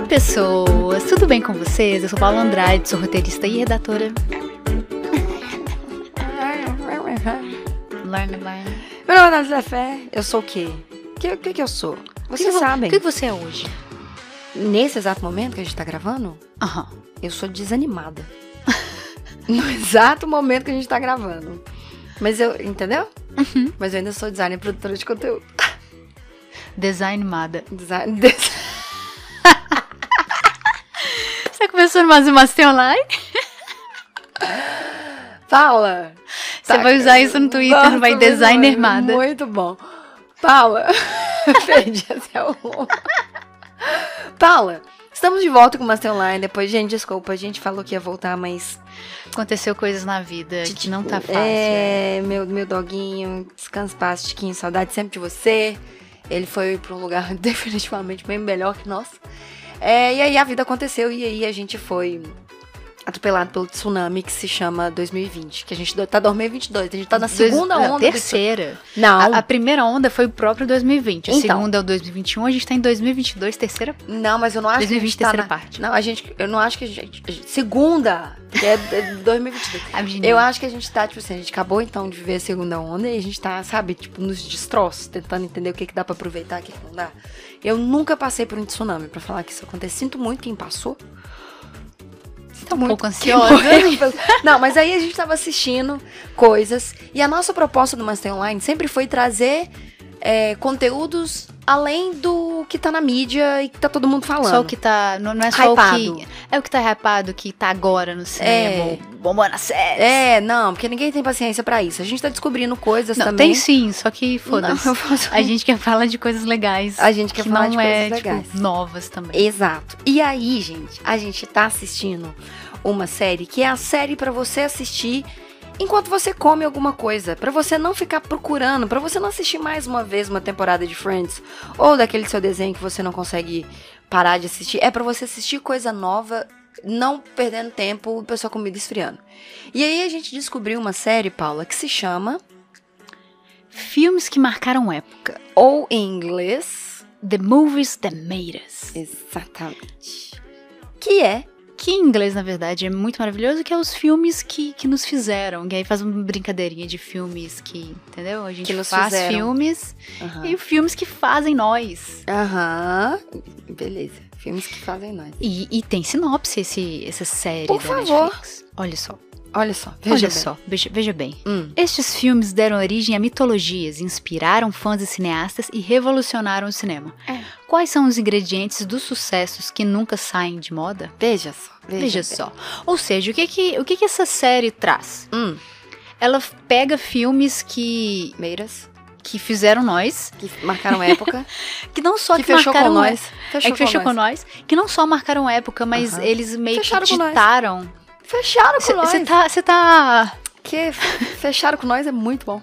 Oi, pessoas! Tudo bem com vocês? Eu sou Paula Andrade, sou roteirista e redatora. Learn, learn. Meu nome é Nath da Fé. Eu sou o quê? O que, que, que eu sou? Vocês que que- sabem. O que que você é hoje? Nesse exato momento que a gente tá gravando, eu sou desanimada. no exato momento que a gente tá gravando. Mas eu, entendeu? Uhum. Mas eu ainda sou designer e produtora de conteúdo. Design animada. Design, des- No Master Online? Paula! Você vai usar isso no Twitter, Nossa, vai designer bom, armada. Muito bom. Paula, perdi até o Paula, estamos de volta com o Master Online. Depois, gente, desculpa, a gente falou que ia voltar, mas Aconteceu coisas na vida que não tá fácil. É, meu, meu doguinho, descansa paz, Tiquinho, saudade sempre de você. Ele foi pra um lugar definitivamente bem melhor que nós. É, e aí a vida aconteceu e aí a gente foi atropelado pelo tsunami que se chama 2020. Que a gente tá 2022, a gente tá na Dois- segunda não, onda. Terceira. Não, A, a primeira onda foi o próprio 2020. A Então. segunda é o 2021, a gente tá em 2022, terceira. não, mas eu não acho que a 2020, gente tá terceira na... parte. Não, a gente, eu não acho que a gente... a gente- segunda, é é 2022. A Virginia. Eu acho que a gente tá, tipo assim, a gente acabou então de viver a segunda onda e a gente tá, sabe, tipo, nos destroços, tentando entender o que, que dá pra aproveitar, o que, que não dá. Eu nunca passei por um tsunami, pra falar que isso acontece. Sinto muito quem passou. Sinto um muito pouco ansiosa. Não, mas aí a gente tava assistindo coisas. E a nossa proposta do Master Online sempre foi trazer é, conteúdos além do que tá na mídia e que tá todo mundo falando. Só o que tá. Não, não é só Hypado. o que. É o que tá hypado, que tá agora no cinema, É. bombando na série. É, não, porque ninguém tem paciência pra isso. A gente tá descobrindo coisas Não, também. tem sim, só que foda-se. Faço- A gente quer falar de coisas legais. A gente quer que falar não de é, coisas legais. tipo, novas também. Exato. E aí, gente, a gente tá assistindo uma série que é a série pra você assistir enquanto você come alguma coisa, Pra você não ficar procurando, pra você não assistir mais uma vez uma temporada de Friends ou daquele seu desenho que você não consegue parar de assistir. É pra você assistir coisa nova, não perdendo tempo, a sua comida esfriando. E aí a gente descobriu uma série, Paula, que se chama Filmes que marcaram época. ou em inglês, The Movies That Made Us. exatamente, que é Que em inglês, na verdade, é muito maravilhoso, que é os filmes que, que nos fizeram. E aí faz uma brincadeirinha de filmes que, entendeu? A gente Que nos faz fizeram. filmes Aham. e filmes que fazem nós. Aham. Beleza. Filmes que fazem nós. E, e tem sinopse esse, essa série Por favor. Netflix. Olha só, Olha só. Veja olha bem. só, veja, veja bem. Hum. Estes filmes deram origem a mitologias, inspiraram fãs e cineastas e revolucionaram o cinema. É. Quais são os ingredientes dos sucessos que nunca saem de moda? Veja só. Veja, Veja só. Ou seja, o que que, o que que essa série traz? Hum. Ela pega filmes que, Meiras. que fizeram nós, Que marcaram época. que não só que que, fechou com marcaram nós. é, é que fechou com nós, que não só marcaram época, mas eles meio Fecharam que com nós. ditaram. Fecharam com nós. Você tá, você tá Que fecharam com nós é muito bom.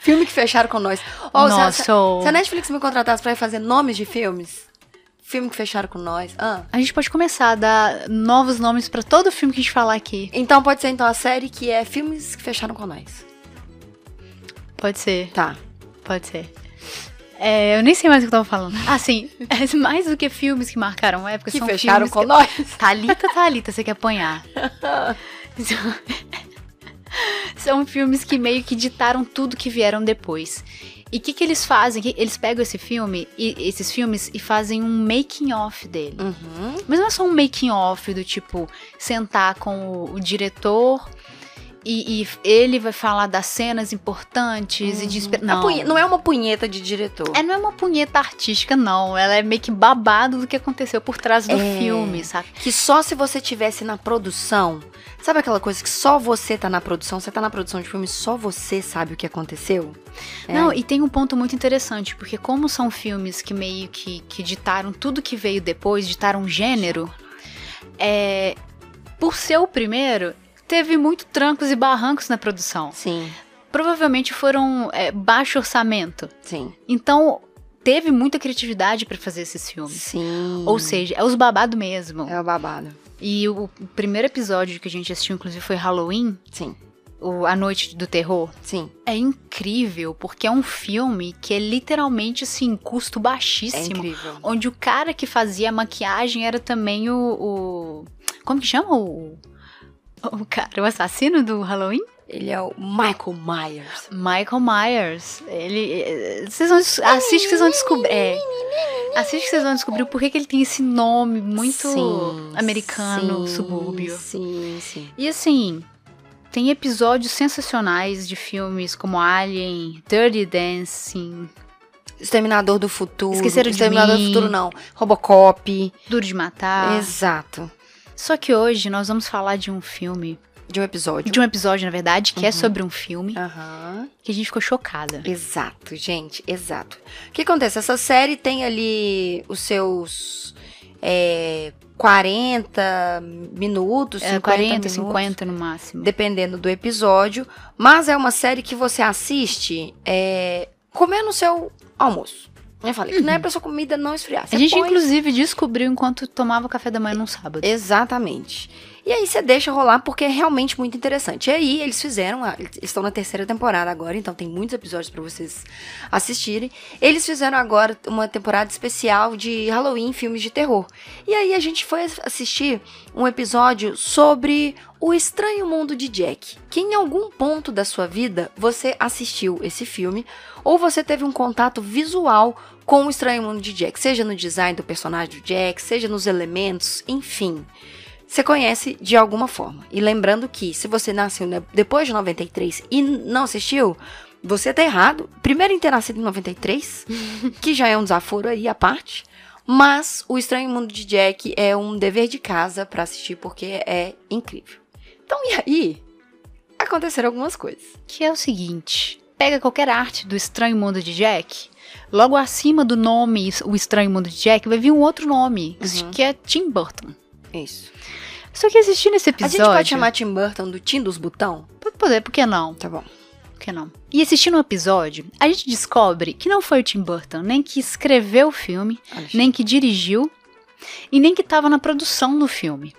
Filme que fecharam com nós. Ó, se a- se, Nossa, a Netflix me contratasse pra fazer nomes de filmes, filme que fecharam com nós. Ah. A gente pode começar a dar novos nomes pra todo filme que a gente falar aqui. Então pode ser então a série que é filmes que fecharam com nós. Pode ser, Tá. pode ser. É, eu nem sei mais o que eu tava falando. Sim. é mais do que filmes que marcaram época, Que são fecharam filmes com que... nós. Thalita, Thalita, você quer apanhar. São- São filmes que meio que ditaram tudo que vieram depois. E o que, que eles fazem? Eles pegam esse filme, e, esses filmes, e fazem um making off dele. Uhum. Mas não é só um making off do tipo sentar com o, o diretor e, e ele vai falar das cenas importantes e de A não. não é uma punheta de diretor. É, não é uma punheta artística, não. Ela é meio que babado do que aconteceu por trás do É. filme, sabe? Que só se você tivesse na produção. Sabe aquela coisa que só você tá na produção? Você tá na produção de filme, só você sabe o que aconteceu? É. Não, e tem um ponto muito interessante, porque como são filmes que meio que, que ditaram tudo que veio depois, ditaram um gênero, é, por ser o primeiro, teve muito trancos e barrancos na produção. Sim, Provavelmente foram é, baixo orçamento. sim, Então, teve muita criatividade pra fazer esses filmes. sim. Ou seja, é os babado mesmo. É o babado. E o, primeiro episódio que a gente assistiu, inclusive, foi Halloween. Sim. o A Noite do Terror? Sim. É incrível, porque é um filme que é literalmente, assim, custo É baixíssimo. incrível. onde o cara que fazia a maquiagem era também o. o- como que chama o. O cara, o assassino do Halloween? Ele é o Michael Myers. Michael Myers. Ele. eh, Vocês vão. Assiste que vocês vão descobrir. É, assiste que vocês vão descobrir por que, que ele tem esse nome muito Sim, americano, sim, subúrbio. Sim, sim. E assim, tem episódios sensacionais de filmes como Alien, Dirty Dancing, Exterminador do Futuro. Esqueceram de Exterminador mim. do Futuro, não. Robocop. Duro de Matar. Exato. Só que hoje nós vamos falar de um filme, De um episódio. de um episódio, na verdade, que é Uhum. sobre um filme Aham. que a gente ficou chocada. Exato, gente, exato. O que acontece? Essa série tem ali os seus é, 40 minutos, 50 É, 40, minutos, 50 no máximo. dependendo do episódio. Mas é uma série que você assiste é, comendo o seu almoço. Eu falei que não é pra sua comida não esfriar. Você Uhum. A gente, põe- inclusive, descobriu enquanto tomava café da manhã num sábado. Exatamente. E aí você deixa rolar porque é realmente muito interessante. E aí eles fizeram, a- eles estão na terceira temporada agora, então tem muitos episódios pra vocês assistirem. Eles fizeram agora uma temporada especial de Halloween, filmes de terror. E aí a gente foi assistir um episódio sobre o estranho mundo de Jack, que em algum ponto da sua vida você assistiu esse filme ou você teve um contato visual com o estranho mundo de Jack, seja no design do personagem do Jack, seja nos elementos, enfim você conhece de alguma forma. E lembrando que se você nasceu depois de 93 e não assistiu, você tá errado. Primeiro em ter nascido em 93, que já é um desaforo aí à parte. Mas o Estranho Mundo de Jack é um dever de casa pra assistir porque é incrível. Então e aí? Aconteceram algumas coisas. Que é o seguinte: pega qualquer arte do Estranho Mundo de Jack, logo acima do nome O Estranho Mundo de Jack vai vir um outro nome, Uhum. que é Tim Burton. Isso. Só que assistindo esse A episódio. gente pode chamar Tim Burton do Tim dos Botão? Pode poder, por que não? Tá bom. Por que não? E assistindo o episódio, a gente descobre que não foi o Tim Burton nem que escreveu o filme, Alexandre. nem que dirigiu e nem que estava na produção do filme.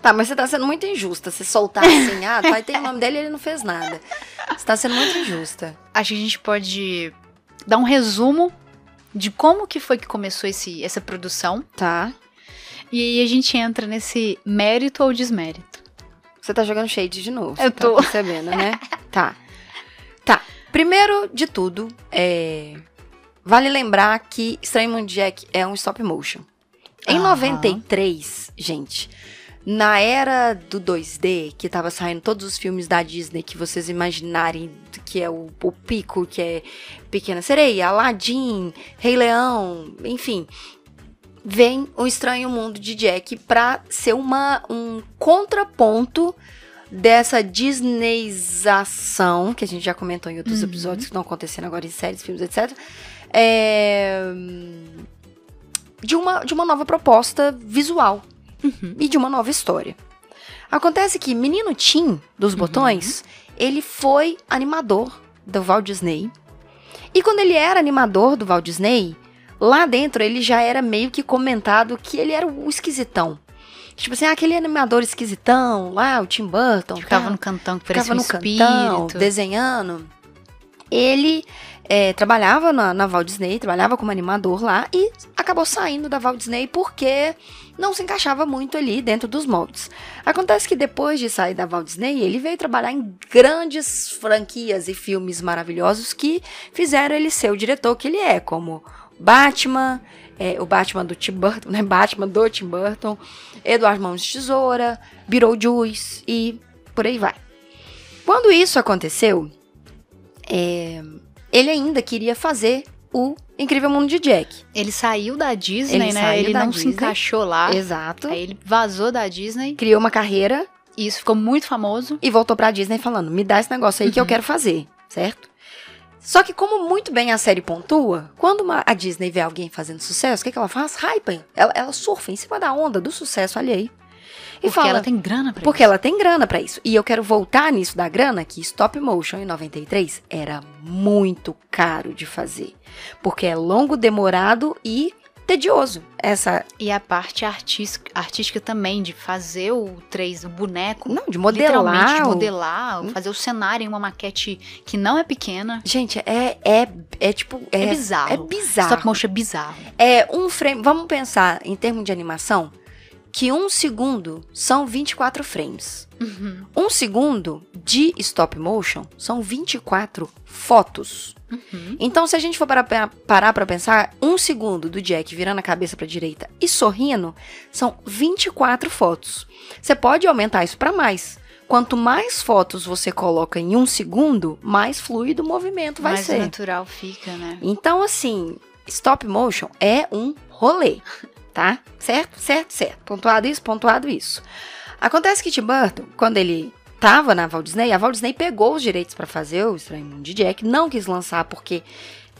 Tá, mas você tá sendo muito injusta. Se soltar assim, ah, tá, aí tem o nome dele e ele não fez nada. Você tá sendo muito injusta. Acho que a gente pode dar um resumo de como que foi que começou esse, essa produção Tá. e aí a gente entra nesse mérito ou desmérito. Você tá jogando shade de novo. Eu você tô. Tá percebendo, né? tá. Tá. Primeiro de tudo, é... vale lembrar que Estranho Mundo Jack é um stop motion. Em Aham. 93, gente, na era do 2D, que tava saindo todos os filmes da Disney que vocês imaginarem, que é o, o Pico, que é Pequena Sereia, Aladdin, Rei Leão, enfim. Vem o Estranho Mundo de Jack pra ser uma, um contraponto dessa Disneyização, que a gente já comentou em outros Uhum. episódios que estão acontecendo agora em séries, filmes, etc. É, de, uma, de uma nova proposta visual Uhum. e de uma nova história. Acontece que Menino Tim, dos Botões, ele foi animador do Walt Disney. E quando ele era animador do Walt Disney, lá dentro ele já era meio que comentado que ele era o esquisitão. Tipo assim, ah, aquele animador esquisitão lá, o Tim Burton. Ficava tal no cantão que parecia um no cantão, espírito. desenhando. Ele é, trabalhava na, na Walt Disney, trabalhava como animador lá e acabou saindo da Walt Disney porque não se encaixava muito ali dentro dos moldes. Acontece que depois de sair da Walt Disney, ele veio trabalhar em grandes franquias e filmes maravilhosos que fizeram ele ser o diretor que ele é, como Batman, é, o Batman do Tim Burton, né? Batman do Tim Burton, Eduardo Mãos de Tesoura, Beetlejuice e por aí vai. Quando isso aconteceu, é, ele ainda queria fazer o Incrível Mundo de Jack. Ele saiu da Disney, Ele né? Ele não se Disney. encaixou lá. Exato. Aí ele vazou da Disney Criou uma carreira isso ficou muito famoso. e voltou pra Disney falando: me dá esse negócio aí que eu Uhum. quero fazer, certo? Só que, como muito bem a série pontua, quando uma- a Disney vê alguém fazendo sucesso, o que, que ela faz? Hype. Ela, ela surfa em cima da onda do sucesso alheio. E Porque fala, ela tem grana pra Porque isso. ela tem grana pra isso. E eu quero voltar nisso da grana, que stop motion em 93 era muito caro de fazer. Porque é longo, demorado e tedioso. Essa. E a parte artística, artística também, de fazer o 3, o boneco. Não, de modelar. de modelar, Hum. fazer o cenário em uma maquete que não é pequena. Gente, é, é, é tipo. É, É, bizarro. é bizarro. Stop motion é bizarro. É um frame. Vamos pensar em termos de animação que um segundo são 24 frames. Uhum. Um segundo de stop motion são 24 fotos. Uhum. Então, se a gente for parar pra pensar, um segundo do Jack virando a cabeça pra direita e sorrindo são 24 fotos. Você pode aumentar isso pra mais. Quanto mais fotos você coloca em um segundo, mais fluido o movimento vai Mais ser. natural fica, né? Então, assim, stop motion é um rolê, tá? Certo, certo, certo. Pontuado isso, pontuado isso. Acontece que Tim Burton, quando ele tava na Walt Disney, a Walt Disney pegou os direitos pra fazer o Estranho Mundo de Jack, não quis lançar porque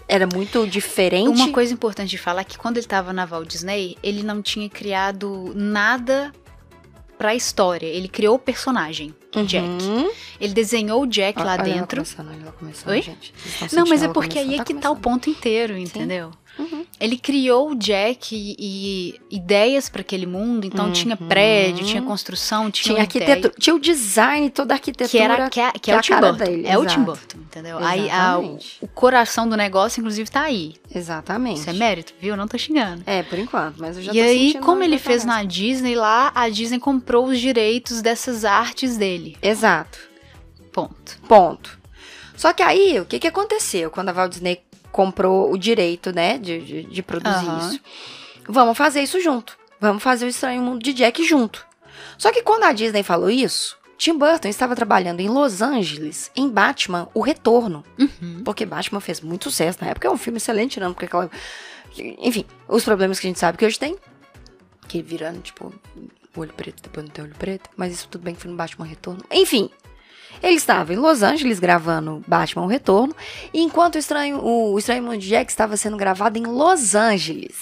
era muito diferente. Uma coisa importante de falar é que quando ele tava na Walt Disney, ele não tinha criado nada pra história. Ele criou o personagem, Uhum. Jack. Ele desenhou o Jack lá Olha ela dentro. começando, ela começando, Oi? Não, mas é porque aí é que tá o ponto inteiro, entendeu? Uhum. Ele criou o Jack e, e ideias pra aquele mundo, então tinha Uhum. prédio, tinha construção, tinha, Tinha ideia, tinha o design, toda a arquitetura. que era que é, que que é é o Tim Burton. dele, é o Tim exato. Burton, entendeu? Aí a- Exatamente. o coração do negócio, inclusive, tá aí. Exatamente. Isso é mérito, viu? Não tô xingando. É, por enquanto, mas eu já E tô aí, sentindo como ele fez na Disney lá, a Disney comprou os direitos dessas artes dele. Exato. Ponto. Ponto. Só que aí, o que, que aconteceu quando a Walt Disney comprou o direito, né, de, de, de produzir Aham. isso? Vamos fazer isso junto. Vamos fazer o Estranho Mundo de Jack junto. Só que quando a Disney falou isso, Tim Burton estava trabalhando em Los Angeles, em Batman, O Retorno. Uhum. Porque Batman fez muito sucesso na época. É um filme excelente, não? Porque aquela... Enfim, os problemas que a gente sabe que hoje tem. Que virando, tipo, olho preto, depois não tem olho preto. Mas isso tudo bem que foi no Batman Retorno. Enfim, ele estava em Los Angeles gravando Batman o Retorno, enquanto o Estranho, o Estranho Mundo de Jack estava sendo gravado em Los Angeles.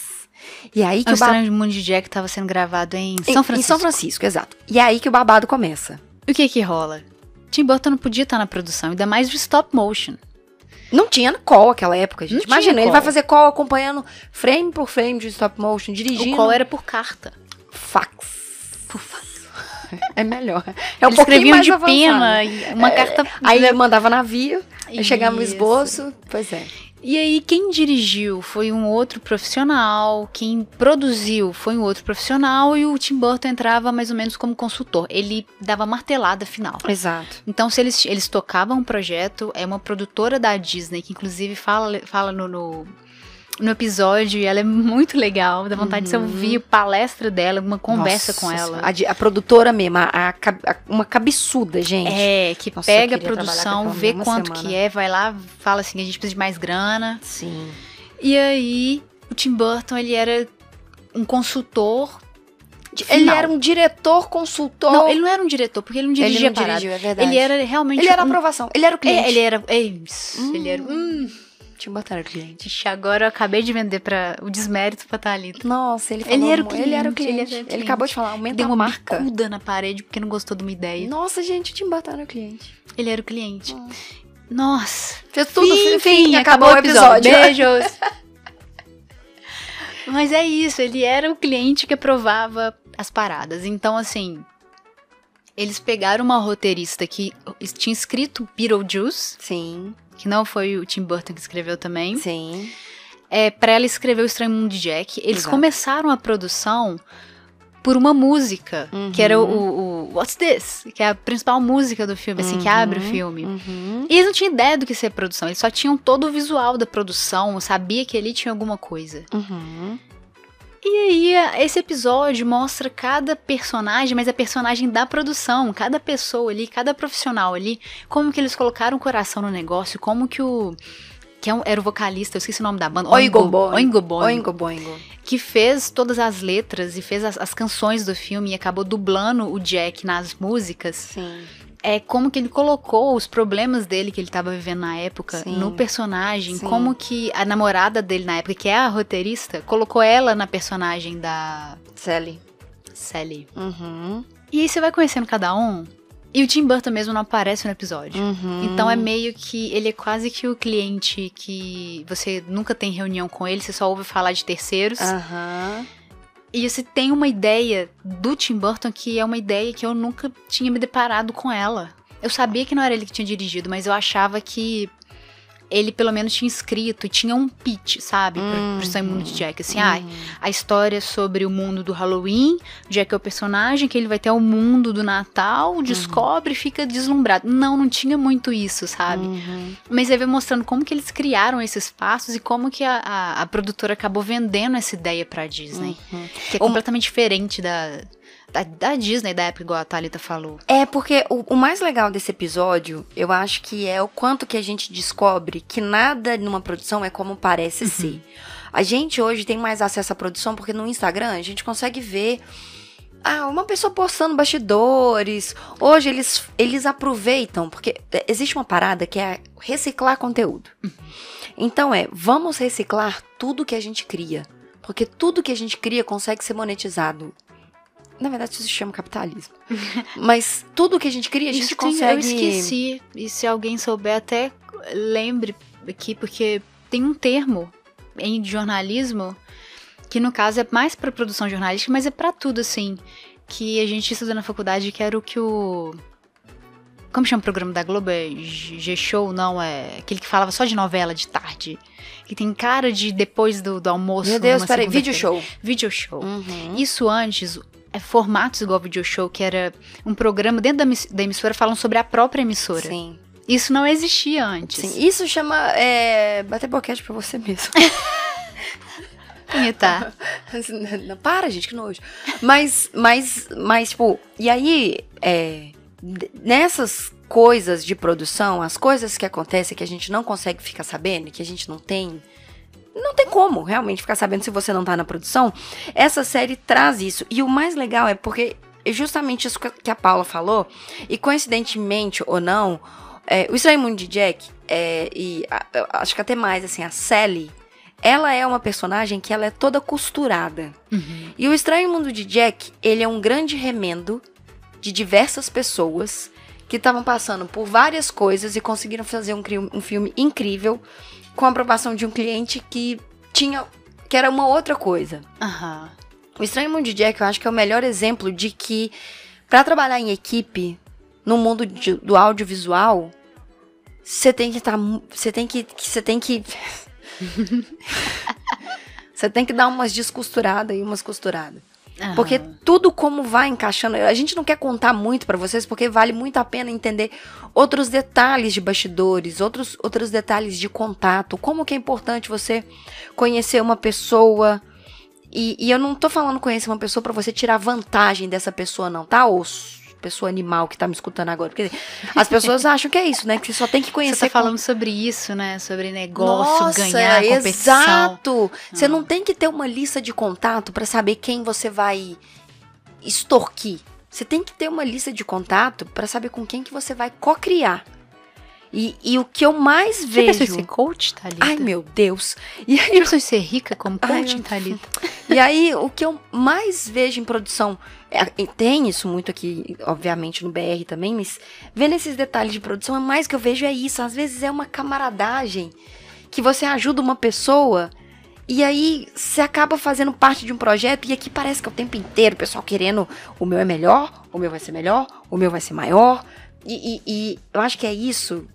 E aí que O o. Estranho Mundo de Jack tava sendo gravado em Em, São Francisco. em São Francisco, exato. E aí que o babado começa. O que que rola? Tim Burton não podia estar na produção, ainda mais de stop motion. Não tinha call aquela época, gente. Não Imagina, ele call. vai fazer call acompanhando frame por frame de stop motion, dirigindo. O qual era por carta. fax. Por fax. É melhor. É um Eles pouquinho escreviam de avançado. pena, uma carta. Aí ele mandava navio, aí chegava no Isso. esboço. Pois é. E aí, quem dirigiu foi um outro profissional, quem produziu foi um outro profissional, e o Tim Burton entrava mais ou menos como consultor. Ele dava martelada final. Exato. Então, se eles, eles tocavam um projeto, é uma produtora da Disney, que inclusive fala, fala no, no, no episódio, e ela é muito legal, dá vontade de você Uhum. ouvir palestra dela, uma conversa Nossa com ela. A, a produtora mesmo, a, a uma cabeçuda, gente. É, que Nossa, pega a produção, vê quanto semana. que é, vai lá, fala assim, a gente precisa de mais grana. Sim. E aí, o Tim Burton, ele era um consultor. Ele final. era um diretor, consultor. Não, ele não era um diretor, porque ele não Ele dirigia não a parada. dirigiu, é verdade. Ele era realmente Ele era um... aprovação. Ele era o cliente. É, ele era... É isso, Hum. ele era... Hum. Era o cliente. Ixi, agora eu acabei de vender para o desmérito pra Thalita. Nossa, ele falou. Ele era o Ele era o cliente, ele cliente. Ele, cliente. acabou de falar, aumenta Deu a uma marca. bicuda na parede porque não gostou de uma ideia. Nossa, gente, Burton era o cliente. Ele era o cliente. Hum. Nossa. Fez tudo, Fim, fim, fim, acabou, o episódio. Beijos. Mas é isso, ele era o cliente que aprovava as paradas. Então, assim, eles pegaram uma roteirista que tinha escrito Beetlejuice, Sim, que não foi o Tim Burton que escreveu também, sim. é, para ela escrever o Estranho Mundo de Jack. Eles Exato. começaram a produção por uma música, que era o, o What's This? Que é a principal música do filme, assim, que abre o Uhum, filme. Uhum. E eles não tinham ideia do que ser produção, eles só tinham todo o visual da produção, sabia que ali tinha alguma coisa. E aí, esse episódio mostra cada personagem, mas é personagem da produção, cada pessoa ali, cada profissional ali, como que eles colocaram o coração no negócio, como que o. Que é era o vocalista, eu esqueci o nome da banda. Oingo Boingo. Oingo Boingo. Oingo Boingo. Que fez todas as letras e fez as, as canções do filme e acabou dublando o Jack nas músicas. Sim. É como que ele colocou os problemas dele que ele tava vivendo na época Sim. no personagem, Sim. como que a namorada dele na época, que é a roteirista, colocou ela na personagem da Sally. Sally. Uhum. E aí você vai conhecendo cada um E o Tim Burton mesmo não aparece no episódio. Uhum. Então é meio que. Ele é quase que o cliente que você nunca tem reunião com ele, você só ouve falar de terceiros. Aham. E você tem uma ideia do Tim Burton que é uma ideia que eu nunca tinha me deparado com ela. Eu sabia que não era ele que tinha dirigido, mas eu achava que ele pelo menos tinha escrito e tinha um pitch, sabe? Pro, pro Simon de Jack. Assim, ah, a história sobre o mundo do Halloween, Jack é o personagem, que ele vai até o mundo do Natal, descobre e fica deslumbrado. Não, não tinha muito isso, sabe? Uhum. Mas aí vai mostrando como que eles criaram esses passos e como que a, a, a produtora acabou vendendo essa ideia pra Disney. Uhum. Que é completamente diferente da, da, Disney, da época, igual a Thalita falou. É, porque o, o mais legal desse episódio, eu acho que é o quanto que a gente descobre que nada numa produção é como parece ser. A gente hoje tem mais acesso à produção porque no Instagram a gente consegue ver ah, uma pessoa postando bastidores. Hoje eles, eles aproveitam, porque é, existe uma parada que é reciclar conteúdo. Então é, vamos reciclar tudo que a gente cria. Porque tudo que a gente cria consegue ser monetizado. Na verdade, isso se chama capitalismo. Mas tudo que a gente cria, a gente Isso tem- consegue. eu esqueci. E se alguém souber, até lembre aqui, porque tem um termo em jornalismo que no caso é mais para produção jornalística, mas é para tudo assim, que a gente estuda na faculdade, que era o que o como chama o programa da Globo? É G-Show, não, é aquele que falava só de novela de tarde. Que tem cara de depois do, do almoço. Meu Deus, peraí, vídeo show. Video show. Uhum. Isso antes, formatos igual video show, que era um programa dentro da, emiss- da emissora falando sobre a própria emissora. Sim. Isso não existia antes. Sim. Isso chama é, bater boquete pra você mesmo. Punhetar. Não, para, gente, que nojo. Mas, mas, mas, tipo, e aí, é, nessas coisas de produção, as coisas que acontecem que a gente não consegue ficar sabendo, que a gente não tem. Não tem como realmente ficar sabendo se você não tá na produção. Essa série traz isso. E o mais legal é porque é justamente isso que a Paula falou, e coincidentemente ou não, é, o Estranho Mundo de Jack, é, e a- acho que até mais, assim, a Sally, ela é uma personagem que ela é toda costurada. Uhum. E o Estranho Mundo de Jack, ele é um grande remendo de diversas pessoas que estavam passando por várias coisas e conseguiram fazer um, um filme incrível com a aprovação de um cliente que tinha que era uma outra coisa. Aham. O Estranho Mundo de Jack, eu acho que é o melhor exemplo de que pra trabalhar em equipe no mundo de- do audiovisual, você tem que estar, você tem que- você tem que Você tem que dar umas descosturadas e umas costuradas. Aham. Porque tudo como vai encaixando. A gente não quer contar muito pra vocês, porque vale muito a pena entender outros detalhes de bastidores, outros, outros detalhes de contato. Como que é importante você conhecer uma pessoa. E, e eu não tô falando conhecer uma pessoa pra você tirar vantagem dessa pessoa, não, tá? Ou s- pessoa animal que tá me escutando agora. Porque as pessoas acham que é isso, né? Que você só tem que Você conhecer tá falando sobre isso, né? Sobre negócio, Nossa, ganhar, competição. Exato. Você Ah. não tem que ter uma lista de contato pra saber quem você vai extorquir. Você tem que ter uma lista de contato pra saber com quem que você vai co-criar. E, e o que eu mais Já pensou em vejo. ser coach, Thalita? Ai, meu Deus. E aí, Já pensou em ser rica como Ai, coach, eu- Thalita? e aí, o que eu mais vejo em produção. é- tem isso muito aqui, obviamente, no BR também, mas vendo esses detalhes de produção, é mais que eu vejo é isso. Às vezes é uma camaradagem que você ajuda uma pessoa e aí você acaba fazendo parte de um projeto e aqui parece que é o tempo inteiro o pessoal querendo o meu é melhor, o meu vai ser melhor, o meu vai ser maior. E, e- e eu acho que é isso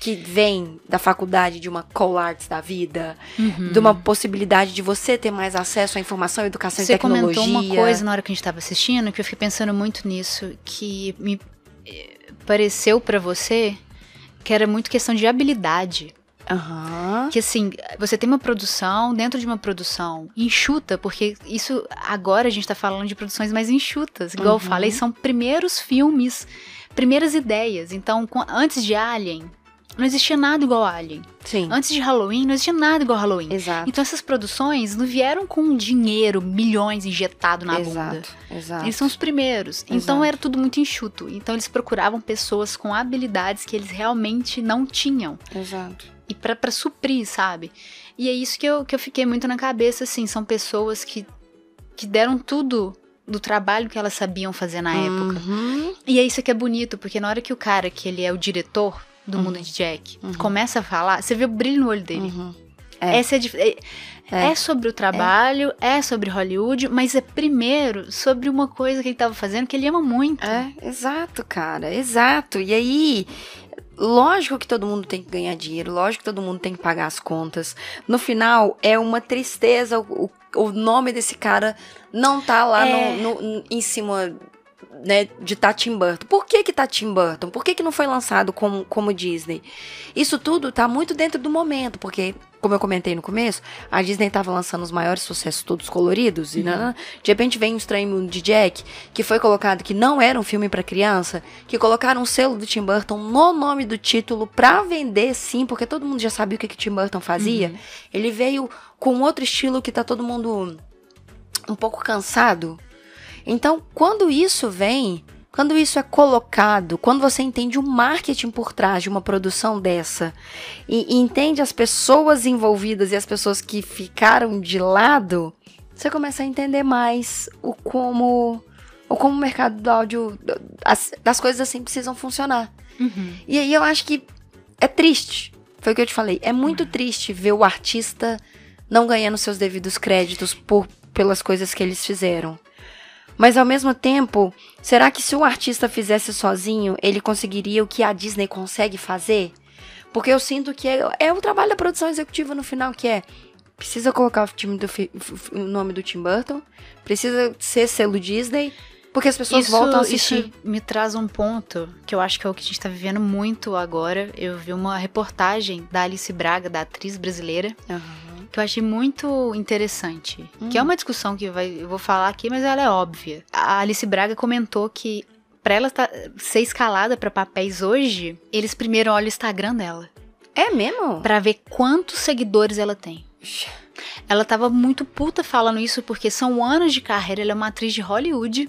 que vem da faculdade de uma Arts da vida, Uhum. de uma possibilidade de você ter mais acesso à informação, educação Você e tecnologia. comentou uma coisa na hora que a gente tava assistindo que eu fiquei pensando muito nisso, que me eh, pareceu pra você que era muito questão de habilidade. Aham. Que assim, você tem uma produção dentro de uma produção enxuta, porque isso agora a gente tá falando de produções mais enxutas. Igual eu Uhum. falei, são primeiros filmes, primeiras ideias. Então, com- antes de Alien, não existia nada igual Alien. Sim. Antes de Halloween, não existia nada igual Halloween. Exato. Então essas produções não vieram com dinheiro, milhões injetado na bunda. exato. Exato. Eles são os primeiros. Então Exato. era tudo muito enxuto. Então eles procuravam pessoas com habilidades que eles realmente não tinham. Exato. E pra, pra suprir, sabe? E é isso que eu, que eu fiquei muito na cabeça, assim. São pessoas que, que deram tudo do trabalho que elas sabiam fazer na época. Uhum. E é isso que é bonito, porque na hora que o cara, que ele é o diretor do Uhum. mundo de Jack, começa a falar, você vê o brilho no olho dele. Uhum. É. Essa é, dif- é, É. é sobre o trabalho, é. sobre Hollywood, mas é primeiro sobre uma coisa que ele tava fazendo que ele ama muito. É, exato, cara, exato. E aí, lógico que todo mundo tem que ganhar dinheiro, lógico que todo mundo tem que pagar as contas. No final, é uma tristeza o, o- o nome desse cara não tá lá É. no, no- em cima. Né, de tá Tim Burton. Por que que tá Tim Burton? Por que que não foi lançado como, como Disney? Isso tudo tá muito dentro do momento, porque, como eu comentei no começo, a Disney tava lançando os maiores sucessos todos coloridos, e né, de repente vem um Estranho Mundo de Jack, que foi colocado que não era um filme pra criança, que colocaram um selo do Tim Burton no nome do título pra vender sim, porque todo mundo já sabia o que, que Tim Burton fazia. Ele veio com outro estilo que tá todo mundo um pouco cansado. Então, quando isso vem, quando isso é colocado, quando você entende o marketing por trás de uma produção dessa e, e entende as pessoas envolvidas e as pessoas que ficaram de lado, você começa a entender mais o como o como o mercado do áudio as, das coisas assim precisam funcionar. Uhum. E aí eu acho que é triste. Foi o que eu te falei. É muito triste ver o artista não ganhando seus devidos créditos por, pelas coisas que eles fizeram. Mas ao mesmo tempo, será que se o artista fizesse sozinho, ele conseguiria o que a Disney consegue fazer? Porque eu sinto que é, é o trabalho da produção executiva no final, que é precisa colocar o, time do, o nome do Tim Burton, precisa ser selo Disney, porque as pessoas Isso, voltam a assistir. isso me traz um ponto que eu acho que é o que a gente tá vivendo muito agora. Eu vi uma reportagem da Alice Braga, da atriz brasileira, Aham. Que eu achei muito interessante. Que Hum. é uma discussão que vai, eu vou falar aqui, mas ela é óbvia. A Alice Braga comentou que pra ela tá- ser escalada pra papéis hoje, eles primeiro olham o Instagram dela. É mesmo? Pra ver quantos seguidores ela tem. Ela tava muito puta falando isso porque são anos de carreira, ela é uma atriz de Hollywood.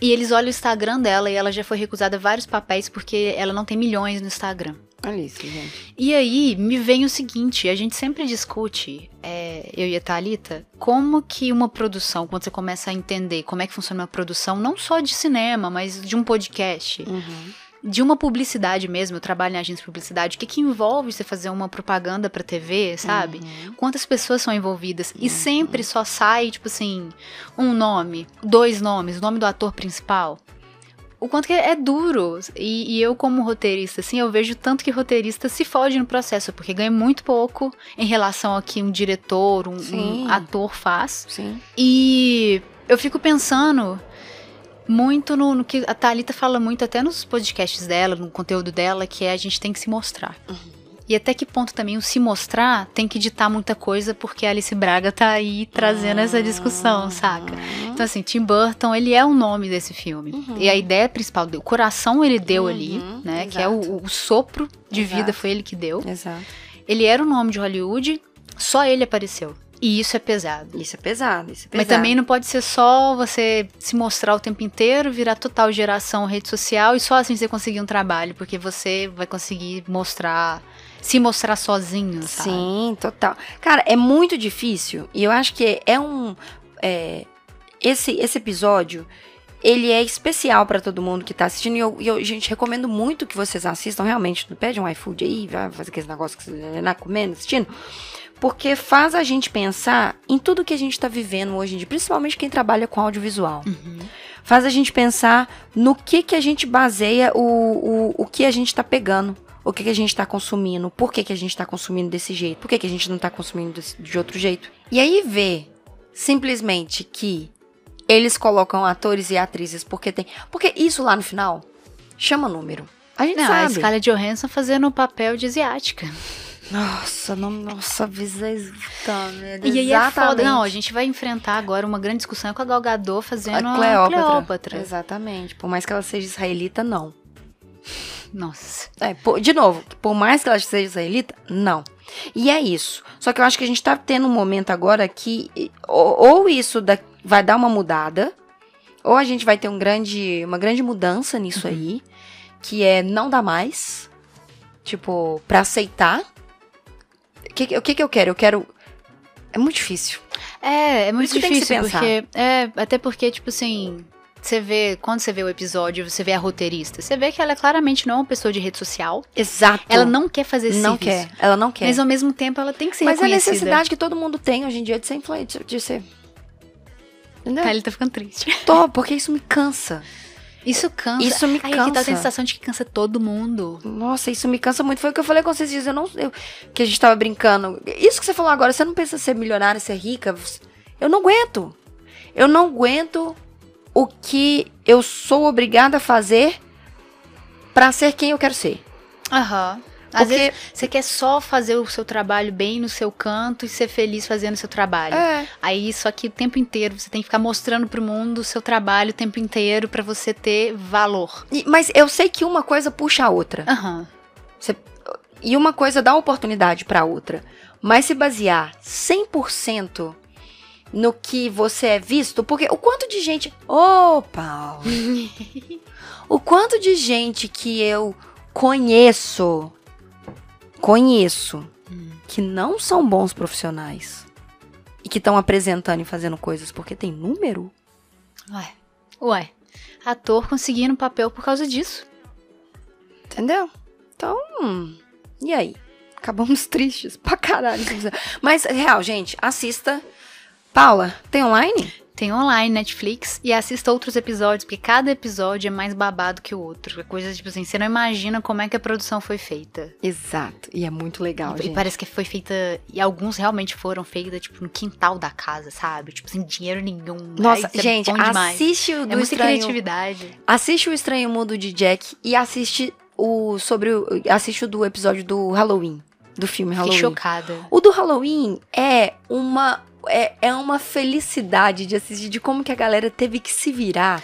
E eles olham o Instagram dela e ela já foi recusada vários papéis porque ela não tem milhões no Instagram. Olha isso, gente. E aí me vem o seguinte, a gente sempre discute, é, eu e a Thalita, como que uma produção, quando você começa a entender como é que funciona uma produção, não só de cinema, mas de um podcast, Uhum. de uma publicidade mesmo, eu trabalho em agência de publicidade, o que que envolve você fazer uma propaganda pra TV, sabe? Uhum. Quantas pessoas são envolvidas? E sempre só sai, tipo assim, um nome, dois nomes, o nome do ator principal. O quanto que é duro. E, e eu, como roteirista, assim, eu vejo tanto que roteirista se fode no processo, porque ganha muito pouco em relação ao que um diretor, um, um ator faz. Sim. E eu fico pensando muito no, no que a Thalita fala muito até nos podcasts dela, no conteúdo dela, que é a gente tem que se mostrar. E até que ponto também o se mostrar tem que ditar muita coisa, porque a Alice Braga tá aí trazendo essa discussão, saca? Então, assim, Tim Burton, ele é o nome desse filme. E a ideia principal, o coração ele deu ali, Uhum, né? Que é exato. o, o sopro de vida, Exato. foi ele que deu. Exato. Ele era o nome de Hollywood, só ele apareceu. E isso é pesado. Isso é pesado, isso é pesado. Mas também não pode ser só você se mostrar o tempo inteiro, virar total geração rede social e só assim você conseguir um trabalho, porque você vai conseguir mostrar, se mostrar sozinho, sabe? Sim, total. Cara, é muito difícil e eu acho que é um. é, esse, esse episódio. Ele é especial pra todo mundo que tá assistindo. E eu, eu, gente, recomendo muito que vocês assistam. Realmente, pede um iFood aí, vai fazer aqueles negócios que você tá comendo, assistindo. Porque faz a gente pensar em tudo que a gente tá vivendo hoje em dia, principalmente quem trabalha com audiovisual. Faz a gente pensar no que que a gente baseia o, o, o que a gente tá pegando. O que, que a gente tá consumindo, por que, que a gente tá consumindo desse jeito, por que, que a gente não tá consumindo desse- de outro jeito. E aí ver simplesmente que eles colocam atores e atrizes porque tem. Porque isso lá no final chama número. A gente Não, a sabe. Scarlett Johansson fazendo o papel de asiática. Nossa, não, nossa, visa tá, E aí é foda. Não, a gente vai enfrentar agora uma grande discussão com a Gal Gadot fazendo a a Cleópatra. Cleópatra. Exatamente. Por mais que ela seja israelita, não. Nossa. É, por- de novo, por mais que ela seja israelita, não. E é isso. Só que eu acho que a gente tá tendo um momento agora que ou, ou isso da- vai dar uma mudada, ou a gente vai ter um grande, uma grande mudança nisso aí, que é não dá mais, tipo, pra aceitar. O que, o que, que eu quero? Eu quero É muito difícil. É, é muito difícil, porque. É, até porque, tipo assim. Você vê, quando você vê o episódio, você vê a roteirista, você vê que ela claramente não é uma pessoa de rede social. Exato. Ela não quer fazer esse não serviço. quer. Ela não quer. Mas ao mesmo tempo ela tem que ser Mas é a reconhecida. necessidade que todo mundo tem hoje em dia de ser influente, de ser. Entendeu? Tá, ele tá ficando triste. Tô, porque isso me cansa. Isso cansa. Isso me Ai, aqui tá cansa. a sensação de que cansa todo mundo. Nossa, isso me cansa muito. Foi o que eu falei com vocês dias. Eu não. Eu, que a gente tava brincando. Isso que você falou agora, você não pensa ser milionária, ser rica? Eu não aguento. Eu não aguento o que eu sou obrigada a fazer pra ser quem eu quero ser. Aham. Às Porque- vezes você quer só fazer o seu trabalho bem no seu canto e ser feliz fazendo o seu trabalho. É. Aí, só que o tempo inteiro você tem que ficar mostrando pro mundo o seu trabalho o tempo inteiro pra você ter valor. E- mas eu sei que uma coisa puxa a outra. Aham. E uma coisa dá oportunidade pra outra. Mas se basear 100% no que você é visto, porque o quanto de gente. Ô, Paulo! o quanto de gente que eu conheço, conheço, que não são bons profissionais e que estão apresentando e fazendo coisas porque tem número? Ué. Ué. Ator conseguindo papel por causa disso. Entendeu? Então, hum, e aí? Acabamos tristes pra caralho. Mas, real, gente, assista. Paula, tem online? Tem online, Netflix, e assista outros episódios, porque cada episódio é mais babado que o outro. É coisa tipo assim, você não imagina como é que a produção foi feita. Exato. E é muito legal, E gente. parece que foi feita. E alguns realmente foram feitas, tipo, no quintal da casa, sabe? Tipo, sem dinheiro nenhum. Nossa, Ai, é gente, demais. assiste o É do muita estranho. criatividade. Assiste o Estranho Mundo de Jack e assiste o sobre o, assiste o do episódio do Halloween, do filme Fiquei Halloween. chocada. O do Halloween é uma é, é uma felicidade de assistir de como que a galera teve que se virar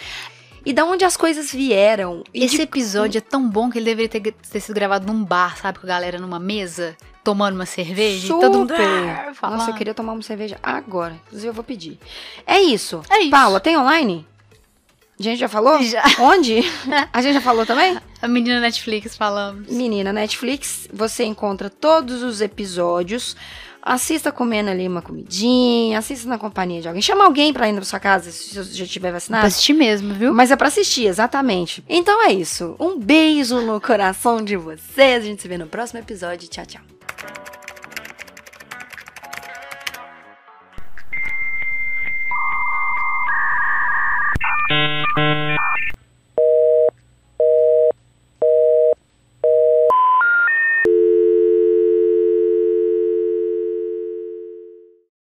e da onde as coisas vieram. E Esse de- episódio é tão bom que ele deveria ter, ter sido gravado num bar, sabe? Com a galera numa mesa, tomando uma cerveja e todo mundo. Super. falando. Nossa, eu queria tomar uma cerveja agora. Inclusive, eu vou pedir. É isso. É isso. Paula, tem online? A gente já falou? Já. Onde? A gente já falou também? A menina Netflix falamos. Menina, Netflix, você encontra todos os episódios. Assista comendo ali uma comidinha, assista na companhia de alguém. Chama alguém pra ir na sua casa se você já estiver Pra vacinado. assistir mesmo, viu? Mas é pra assistir, exatamente. Então é isso. Um beijo no coração de vocês. A gente se vê no próximo episódio. Tchau, tchau.